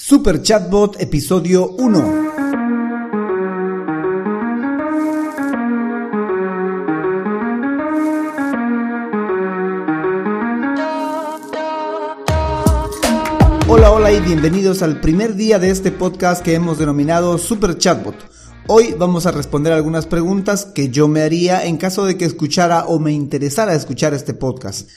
Super Chatbot episodio 1. Hola, hola y bienvenidos al primer día de este podcast que hemos denominado Super Chatbot. Hoy vamos a responder algunas preguntas que yo me haría en caso de que escuchara o me interesara escuchar este podcast.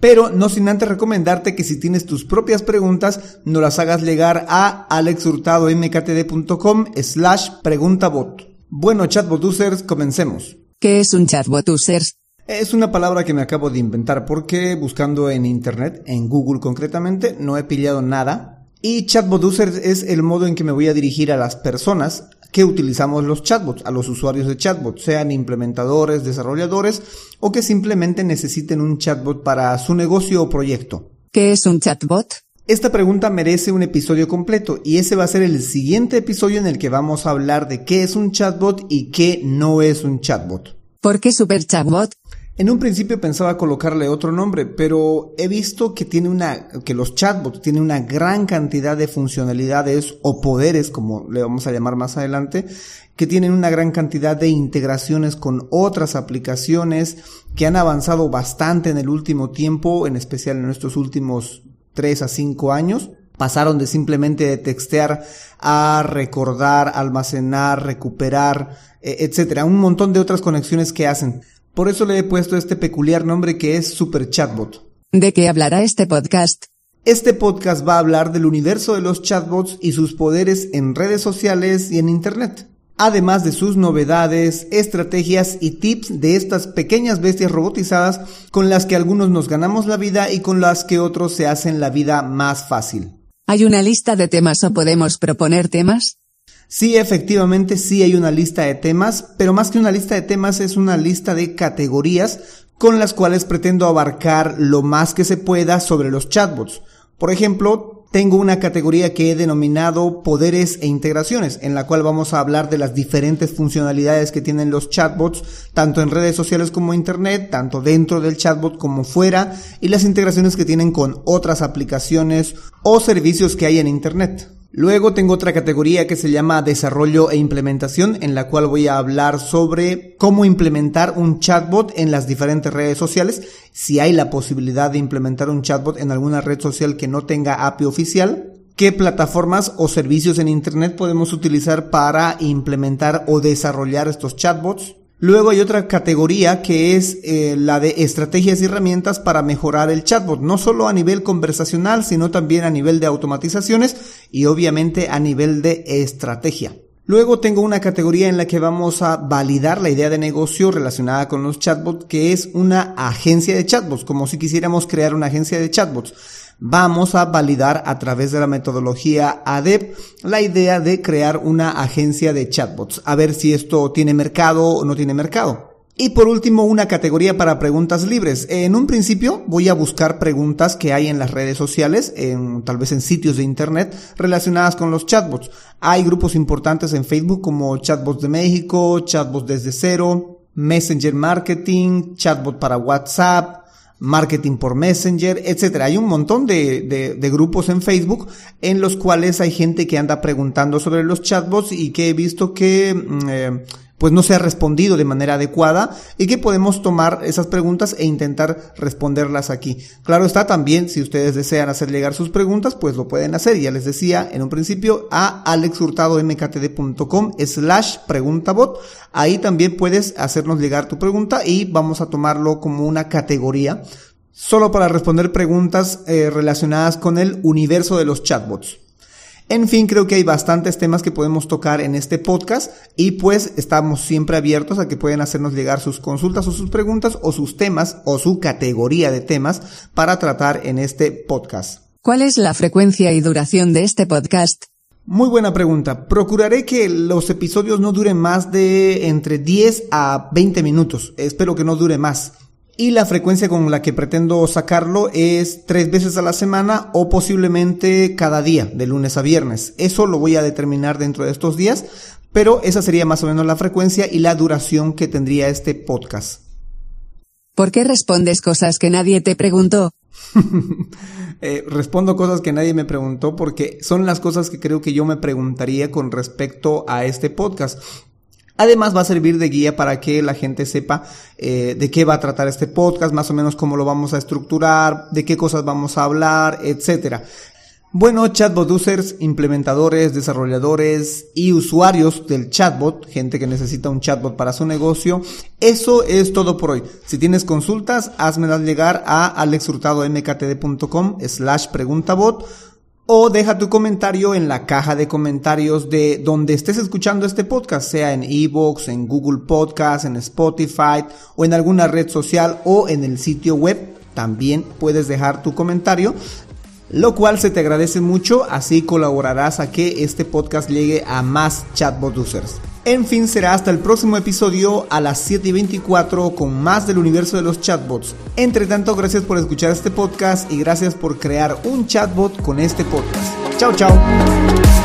Pero no sin antes recomendarte que si tienes tus propias preguntas, nos las hagas llegar a alexhurtadomktd.com slash preguntabot. Bueno, chatbot users, comencemos. ¿Qué es un chatbot users? Es una palabra que me acabo de inventar porque buscando en internet, en Google concretamente, no he pillado nada. Y chatbot users es el modo en que me voy a dirigir a las personas que utilizamos los chatbots, a los usuarios de chatbots, sean implementadores, desarrolladores o que simplemente necesiten un chatbot para su negocio o proyecto. ¿Qué es un chatbot? Esta pregunta merece un episodio completo y ese va a ser el siguiente episodio en el que vamos a hablar de qué es un chatbot y qué no es un chatbot. ¿Por qué super chatbot? En un principio pensaba colocarle otro nombre, pero he visto que tiene una, que los chatbots tienen una gran cantidad de funcionalidades o poderes, como le vamos a llamar más adelante, que tienen una gran cantidad de integraciones con otras aplicaciones que han avanzado bastante en el último tiempo, en especial en estos últimos 3 a 5 años. Pasaron de simplemente de textear a recordar, almacenar, recuperar, etcétera, un montón de otras conexiones que hacen. Por eso le he puesto este peculiar nombre que es Super Chatbot. ¿De qué hablará este podcast? Este podcast va a hablar del universo de los chatbots y sus poderes en redes sociales y en Internet, además de sus novedades, estrategias y tips de estas pequeñas bestias robotizadas con las que algunos nos ganamos la vida y con las que otros se hacen la vida más fácil. ¿Hay una lista de temas o podemos proponer temas? Sí, efectivamente, sí hay una lista de temas, pero más que una lista de temas es una lista de categorías con las cuales pretendo abarcar lo más que se pueda sobre los chatbots. Por ejemplo, tengo una categoría que he denominado poderes e integraciones, en la cual vamos a hablar de las diferentes funcionalidades que tienen los chatbots, tanto en redes sociales como internet, tanto dentro del chatbot como fuera, y las integraciones que tienen con otras aplicaciones o servicios que hay en internet. Luego tengo otra categoría que se llama desarrollo e implementación, en la cual voy a hablar sobre cómo implementar un chatbot en las diferentes redes sociales, si hay la posibilidad de implementar un chatbot en alguna red social que no tenga API oficial, qué plataformas o servicios en Internet podemos utilizar para implementar o desarrollar estos chatbots, Luego hay otra categoría que es eh, la de estrategias y herramientas para mejorar el chatbot, no solo a nivel conversacional, sino también a nivel de automatizaciones y obviamente a nivel de estrategia. Luego tengo una categoría en la que vamos a validar la idea de negocio relacionada con los chatbots, que es una agencia de chatbots, como si quisiéramos crear una agencia de chatbots vamos a validar a través de la metodología ADEP la idea de crear una agencia de chatbots, a ver si esto tiene mercado o no tiene mercado. Y por último, una categoría para preguntas libres. En un principio voy a buscar preguntas que hay en las redes sociales, en, tal vez en sitios de internet, relacionadas con los chatbots. Hay grupos importantes en Facebook como Chatbots de México, Chatbots desde cero, Messenger Marketing, Chatbot para WhatsApp, marketing por Messenger, etcétera. Hay un montón de, de, de, grupos en Facebook en los cuales hay gente que anda preguntando sobre los chatbots y que he visto que mm, eh, pues no se ha respondido de manera adecuada y que podemos tomar esas preguntas e intentar responderlas aquí. Claro está también, si ustedes desean hacer llegar sus preguntas, pues lo pueden hacer. Ya les decía en un principio a alexhurtadomktd.com slash preguntabot. Ahí también puedes hacernos llegar tu pregunta y vamos a tomarlo como una categoría solo para responder preguntas eh, relacionadas con el universo de los chatbots. En fin, creo que hay bastantes temas que podemos tocar en este podcast y pues estamos siempre abiertos a que pueden hacernos llegar sus consultas o sus preguntas o sus temas o su categoría de temas para tratar en este podcast. ¿Cuál es la frecuencia y duración de este podcast? Muy buena pregunta. Procuraré que los episodios no duren más de entre 10 a 20 minutos. Espero que no dure más y la frecuencia con la que pretendo sacarlo es tres veces a la semana o posiblemente cada día, de lunes a viernes. Eso lo voy a determinar dentro de estos días, pero esa sería más o menos la frecuencia y la duración que tendría este podcast. ¿Por qué respondes cosas que nadie te preguntó? Eh, respondo cosas que nadie me preguntó porque son las cosas que creo que yo me preguntaría con respecto a este podcast. Además va a servir de guía para que la gente sepa eh, de qué va a tratar este podcast, más o menos cómo lo vamos a estructurar, de qué cosas vamos a hablar, etcétera. Bueno, chatbot users, implementadores, desarrolladores y usuarios del chatbot, gente que necesita un chatbot para su negocio, eso es todo por hoy. Si tienes consultas, házmelas llegar a alexhurtadomktd.com slash preguntabot o deja tu comentario en la caja de comentarios de donde estés escuchando este podcast, sea en Evox, en Google Podcast, en Spotify o en alguna red social o en el sitio web. También puedes dejar tu comentario lo cual se te agradece mucho, así colaborarás a que este podcast llegue a más chatbot users. En fin, será hasta el próximo episodio a las 7 y 24 con más del universo de los chatbots. Entre tanto, gracias por escuchar este podcast y gracias por crear un chatbot con este podcast. Chao, chao.